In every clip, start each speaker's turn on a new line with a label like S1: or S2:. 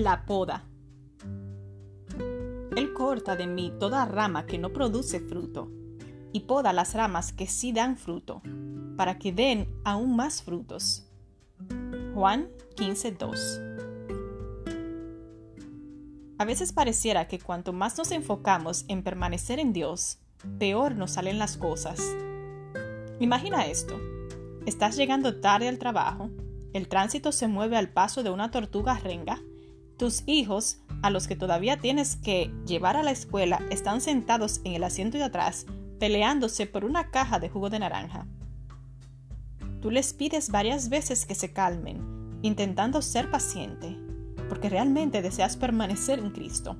S1: La poda. Él corta de mí toda rama que no produce fruto, y poda las ramas que sí dan fruto, para que den aún más frutos. Juan 15:2 A veces pareciera que cuanto más nos enfocamos en permanecer en Dios, peor nos salen las cosas. Imagina esto. Estás llegando tarde al trabajo, el tránsito se mueve al paso de una tortuga renga, tus hijos, a los que todavía tienes que llevar a la escuela, están sentados en el asiento de atrás, peleándose por una caja de jugo de naranja. Tú les pides varias veces que se calmen, intentando ser paciente, porque realmente deseas permanecer en Cristo.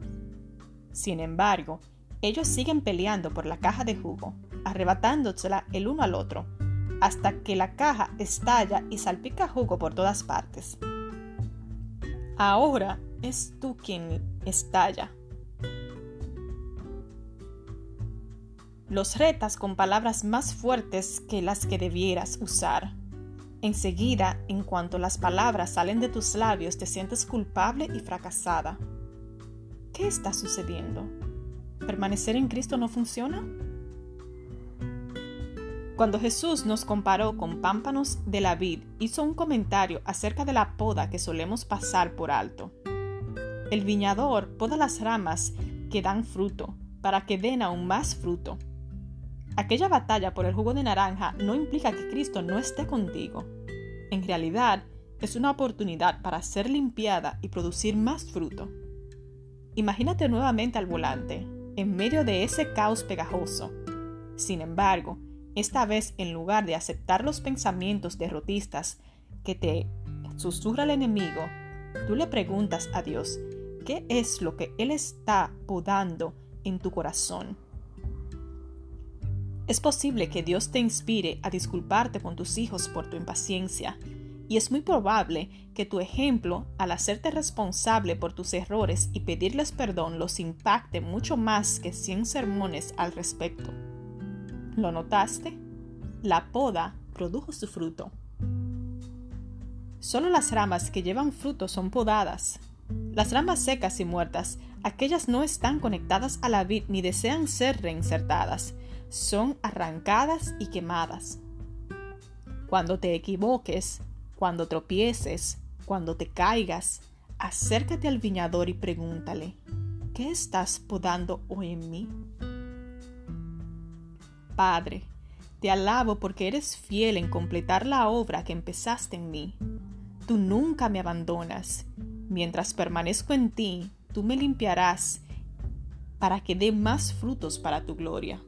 S1: Sin embargo, ellos siguen peleando por la caja de jugo, arrebatándosela el uno al otro, hasta que la caja estalla y salpica jugo por todas partes. Ahora es tú quien estalla. Los retas con palabras más fuertes que las que debieras usar. Enseguida, en cuanto las palabras salen de tus labios, te sientes culpable y fracasada. ¿Qué está sucediendo? ¿Permanecer en Cristo no funciona? Cuando Jesús nos comparó con pámpanos de la vid, hizo un comentario acerca de la poda que solemos pasar por alto. El viñador poda las ramas que dan fruto, para que den aún más fruto. Aquella batalla por el jugo de naranja no implica que Cristo no esté contigo. En realidad, es una oportunidad para ser limpiada y producir más fruto. Imagínate nuevamente al volante, en medio de ese caos pegajoso. Sin embargo, esta vez, en lugar de aceptar los pensamientos derrotistas que te susurra el enemigo, tú le preguntas a Dios qué es lo que Él está podando en tu corazón. Es posible que Dios te inspire a disculparte con tus hijos por tu impaciencia, y es muy probable que tu ejemplo, al hacerte responsable por tus errores y pedirles perdón, los impacte mucho más que cien sermones al respecto. ¿Lo notaste? La poda produjo su fruto. Solo las ramas que llevan fruto son podadas. Las ramas secas y muertas, aquellas no están conectadas a la vid ni desean ser reinsertadas, son arrancadas y quemadas. Cuando te equivoques, cuando tropieces, cuando te caigas, acércate al viñador y pregúntale, ¿qué estás podando hoy en mí? Padre, te alabo porque eres fiel en completar la obra que empezaste en mí. Tú nunca me abandonas. Mientras permanezco en ti, tú me limpiarás para que dé más frutos para tu gloria.